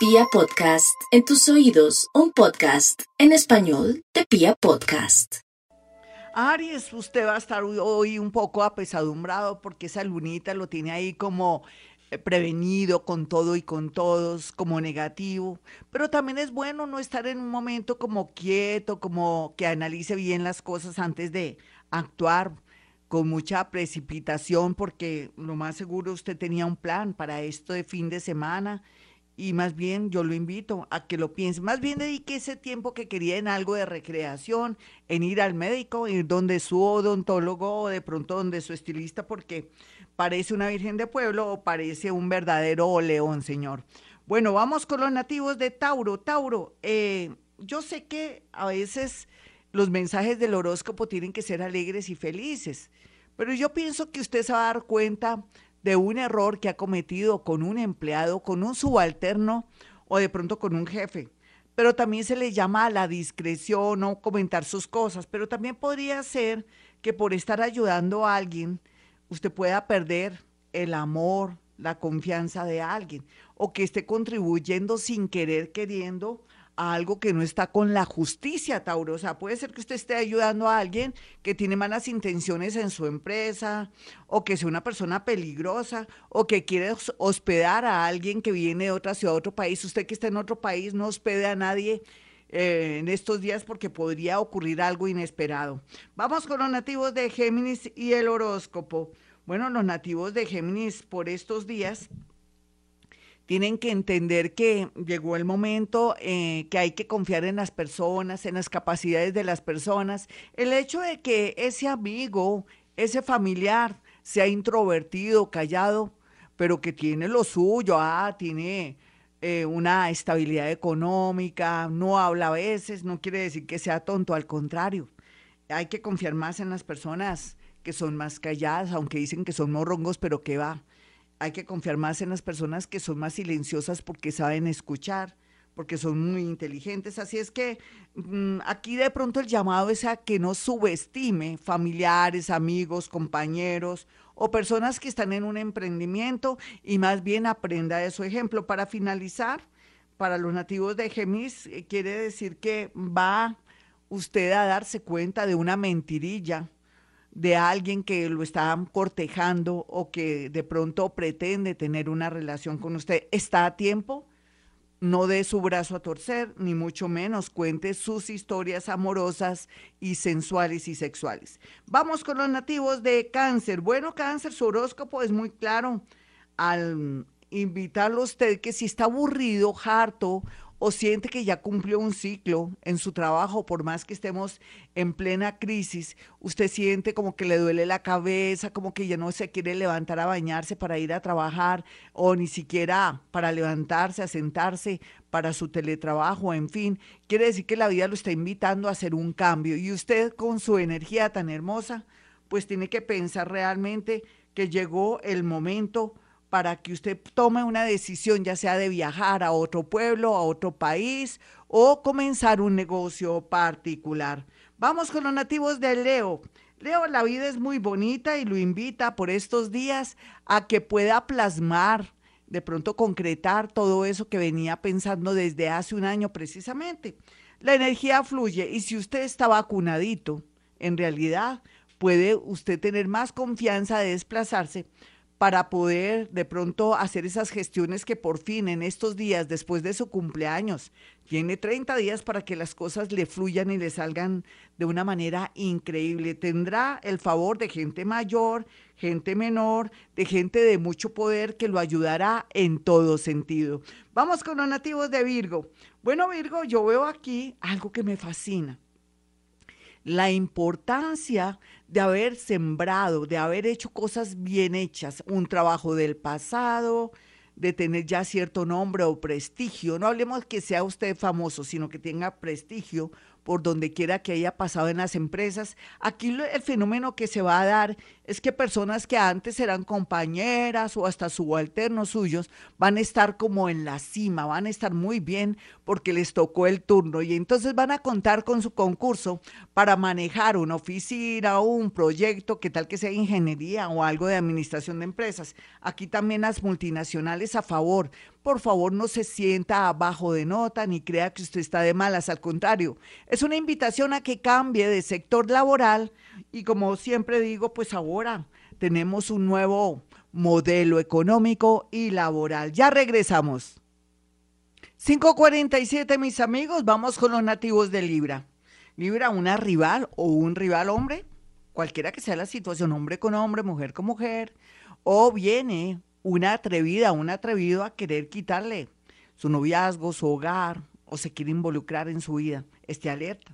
Pia Podcast, en tus oídos, un podcast en español de Pia Podcast. Aries, usted va a estar hoy un poco apesadumbrado porque esa lunita lo tiene ahí como eh, prevenido con todo y con todos, como negativo, pero también es bueno no estar en un momento como quieto, como que analice bien las cosas antes de actuar con mucha precipitación, porque lo más seguro usted tenía un plan para esto de fin de semana y más bien yo lo invito a que lo piense. Más bien dedique ese tiempo que quería en algo de recreación, en ir al médico, ir donde su odontólogo o de pronto donde su estilista, porque parece una virgen de pueblo o parece un verdadero león, señor. Bueno, vamos con los nativos de Tauro. Tauro, eh, yo sé que a veces los mensajes del horóscopo tienen que ser alegres y felices, pero yo pienso que usted se va a dar cuenta de un error que ha cometido con un empleado, con un subalterno o de pronto con un jefe. Pero también se le llama a la discreción o comentar sus cosas, pero también podría ser que por estar ayudando a alguien usted pueda perder el amor, la confianza de alguien, o que esté contribuyendo sin querer, queriendo a algo que no está con la justicia, Tauro. O sea, puede ser que usted esté ayudando a alguien que tiene malas intenciones en su empresa, o que sea una persona peligrosa, o que quiere hospedar a alguien que viene de otra ciudad, otro país. Usted que está en otro país no hospede a nadie eh, en estos días porque podría ocurrir algo inesperado. Vamos con los nativos de Géminis y el horóscopo. Bueno, los nativos de Géminis por estos días tienen que entender que llegó el momento eh, que hay que confiar en las personas, en las capacidades de las personas. El hecho de que ese amigo, ese familiar sea introvertido, callado, pero que tiene lo suyo, ah, tiene eh, una estabilidad económica, no habla a veces, no quiere decir que sea tonto, al contrario. Hay que confiar más en las personas que son más calladas, aunque dicen que son morrongos, pero que va. Hay que confiar más en las personas que son más silenciosas porque saben escuchar, porque son muy inteligentes. Así es que mm, aquí de pronto el llamado es a que no subestime familiares, amigos, compañeros o personas que están en un emprendimiento y más bien aprenda de su ejemplo. Para finalizar, para los nativos de Gemis, eh, quiere decir que va usted a darse cuenta de una mentirilla de alguien que lo está cortejando o que de pronto pretende tener una relación con usted. ¿Está a tiempo? no dé su brazo a torcer, ni mucho menos cuente sus historias amorosas y sensuales y sexuales. Vamos con los nativos de cáncer. Bueno, cáncer, su horóscopo es muy claro al invitarlo a usted que si está aburrido, harto o siente que ya cumplió un ciclo en su trabajo, por más que estemos en plena crisis, usted siente como que le duele la cabeza, como que ya no se quiere levantar a bañarse para ir a trabajar o ni siquiera para levantarse, a sentarse para su teletrabajo, en fin, quiere decir que la vida lo está invitando a hacer un cambio. Y usted con su energía tan hermosa, pues tiene que pensar realmente que llegó el momento para que usted tome una decisión, ya sea de viajar a otro pueblo, a otro país o comenzar un negocio particular. Vamos con los nativos de Leo. Leo, la vida es muy bonita y lo invita por estos días a que pueda plasmar, de pronto concretar todo eso que venía pensando desde hace un año precisamente. La energía fluye y si usted está vacunadito, en realidad puede usted tener más confianza de desplazarse para poder de pronto hacer esas gestiones que por fin en estos días, después de su cumpleaños, tiene 30 días para que las cosas le fluyan y le salgan de una manera increíble. Tendrá el favor de gente mayor, gente menor, de gente de mucho poder que lo ayudará en todo sentido. Vamos con los nativos de Virgo. Bueno, Virgo, yo veo aquí algo que me fascina la importancia de haber sembrado, de haber hecho cosas bien hechas, un trabajo del pasado, de tener ya cierto nombre o prestigio. No hablemos que sea usted famoso, sino que tenga prestigio por donde quiera que haya pasado en las empresas. Aquí el fenómeno que se va a dar es que personas que antes eran compañeras o hasta subalternos suyos van a estar como en la cima, van a estar muy bien porque les tocó el turno y entonces van a contar con su concurso para manejar una oficina o un proyecto, que tal que sea ingeniería o algo de administración de empresas. Aquí también las multinacionales a favor, por favor no se sienta abajo de nota ni crea que usted está de malas, al contrario, es una invitación a que cambie de sector laboral y como siempre digo, pues ahora tenemos un nuevo modelo económico y laboral. Ya regresamos. 547, mis amigos, vamos con los nativos de Libra. Libra, una rival o un rival hombre, cualquiera que sea la situación, hombre con hombre, mujer con mujer, o viene una atrevida, un atrevido a querer quitarle su noviazgo, su hogar, o se quiere involucrar en su vida. Esté alerta.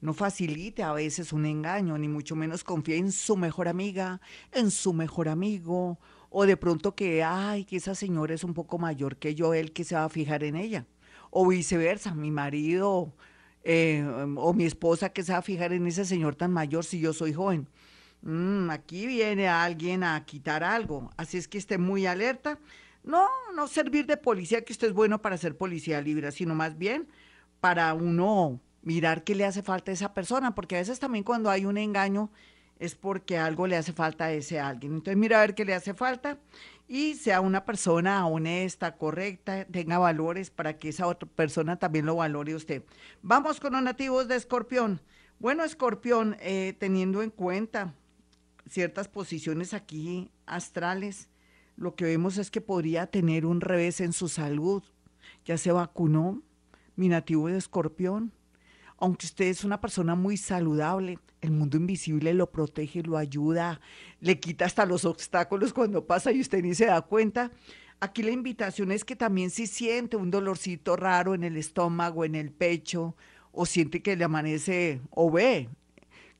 No facilite a veces un engaño, ni mucho menos confíe en su mejor amiga, en su mejor amigo, o de pronto que, ay, que esa señora es un poco mayor que yo, él que se va a fijar en ella. O viceversa, mi marido eh, o mi esposa que se va a fijar en ese señor tan mayor si yo soy joven. Mm, aquí viene alguien a quitar algo, así es que esté muy alerta. No, no servir de policía, que usted es bueno para ser policía libre, sino más bien para uno mirar qué le hace falta a esa persona, porque a veces también cuando hay un engaño es porque algo le hace falta a ese alguien. Entonces mira a ver qué le hace falta y sea una persona honesta, correcta, tenga valores para que esa otra persona también lo valore usted. Vamos con los nativos de Escorpión. Bueno, Escorpión, eh, teniendo en cuenta ciertas posiciones aquí astrales, lo que vemos es que podría tener un revés en su salud. Ya se vacunó, mi nativo de escorpión. Aunque usted es una persona muy saludable, el mundo invisible lo protege, lo ayuda, le quita hasta los obstáculos cuando pasa y usted ni se da cuenta. Aquí la invitación es que también si siente un dolorcito raro en el estómago, en el pecho, o siente que le amanece o ve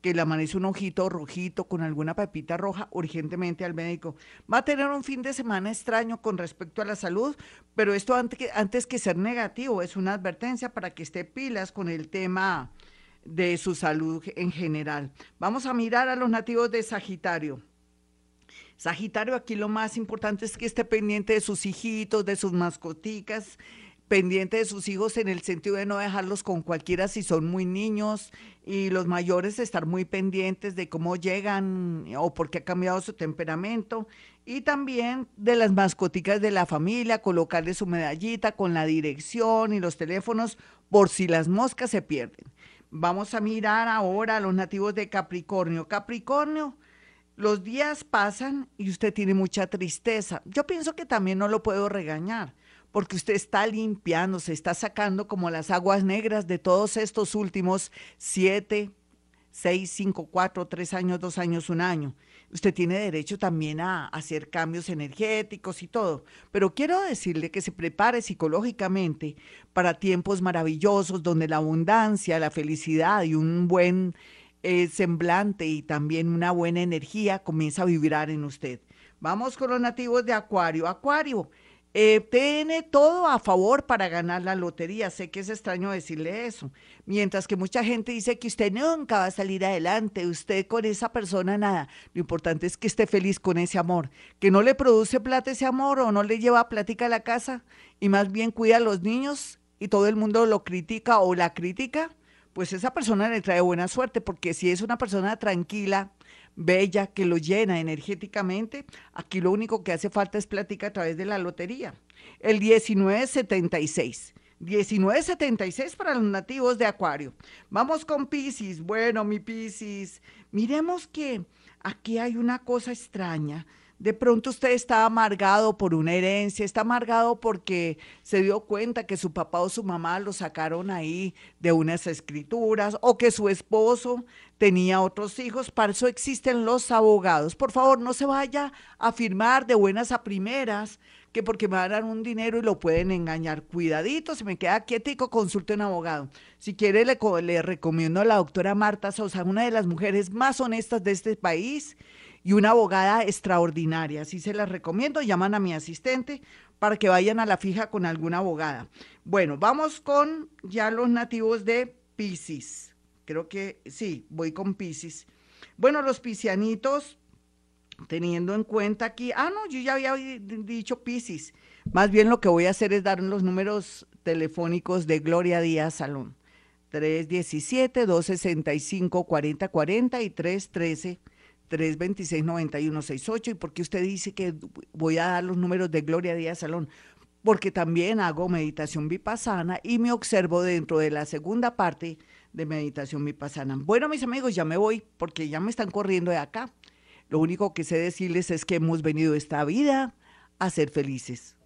que le amanece un ojito rojito con alguna pepita roja, urgentemente al médico. Va a tener un fin de semana extraño con respecto a la salud, pero esto antes que, antes que ser negativo es una advertencia para que esté pilas con el tema de su salud en general. Vamos a mirar a los nativos de Sagitario. Sagitario, aquí lo más importante es que esté pendiente de sus hijitos, de sus mascoticas, pendiente de sus hijos en el sentido de no dejarlos con cualquiera si son muy niños y los mayores estar muy pendientes de cómo llegan o por qué ha cambiado su temperamento y también de las mascoticas de la familia, colocarle su medallita con la dirección y los teléfonos por si las moscas se pierden. Vamos a mirar ahora a los nativos de Capricornio. Capricornio, los días pasan y usted tiene mucha tristeza. Yo pienso que también no lo puedo regañar porque usted está limpiando, se está sacando como las aguas negras de todos estos últimos siete, seis, cinco, cuatro, tres años, dos años, un año. Usted tiene derecho también a hacer cambios energéticos y todo, pero quiero decirle que se prepare psicológicamente para tiempos maravillosos donde la abundancia, la felicidad y un buen eh, semblante y también una buena energía comienza a vibrar en usted. Vamos con los nativos de Acuario. Acuario, eh, tiene todo a favor para ganar la lotería. Sé que es extraño decirle eso. Mientras que mucha gente dice que usted nunca va a salir adelante, usted con esa persona nada. Lo importante es que esté feliz con ese amor. Que no le produce plata ese amor o no le lleva plática a la casa y más bien cuida a los niños y todo el mundo lo critica o la critica, pues esa persona le trae buena suerte porque si es una persona tranquila, bella, que lo llena energéticamente. Aquí lo único que hace falta es plática a través de la lotería. El 1976. 1976 para los nativos de Acuario. Vamos con Pisces. Bueno, mi Pisces, miremos que aquí hay una cosa extraña de pronto usted está amargado por una herencia, está amargado porque se dio cuenta que su papá o su mamá lo sacaron ahí de unas escrituras o que su esposo tenía otros hijos. Para eso existen los abogados. Por favor, no se vaya a firmar de buenas a primeras que porque me van a dar un dinero y lo pueden engañar. Cuidadito, se me queda quietico, consulte un abogado. Si quiere, le, le recomiendo a la doctora Marta Sosa, una de las mujeres más honestas de este país y una abogada extraordinaria. Así se las recomiendo. Llaman a mi asistente para que vayan a la fija con alguna abogada. Bueno, vamos con ya los nativos de Pisces. Creo que sí, voy con Pisces. Bueno, los piscianitos, teniendo en cuenta aquí, ah, no, yo ya había dicho Pisces. Más bien lo que voy a hacer es dar los números telefónicos de Gloria Díaz Salón. 317-265-4040 y 313 326-9168. ¿Y por qué usted dice que voy a dar los números de Gloria Díaz Salón? porque también hago meditación vipassana y me observo dentro de la segunda parte de meditación vipassana. Bueno, mis amigos, ya me voy porque ya me están corriendo de acá. Lo único que sé decirles es que hemos venido esta vida a ser felices.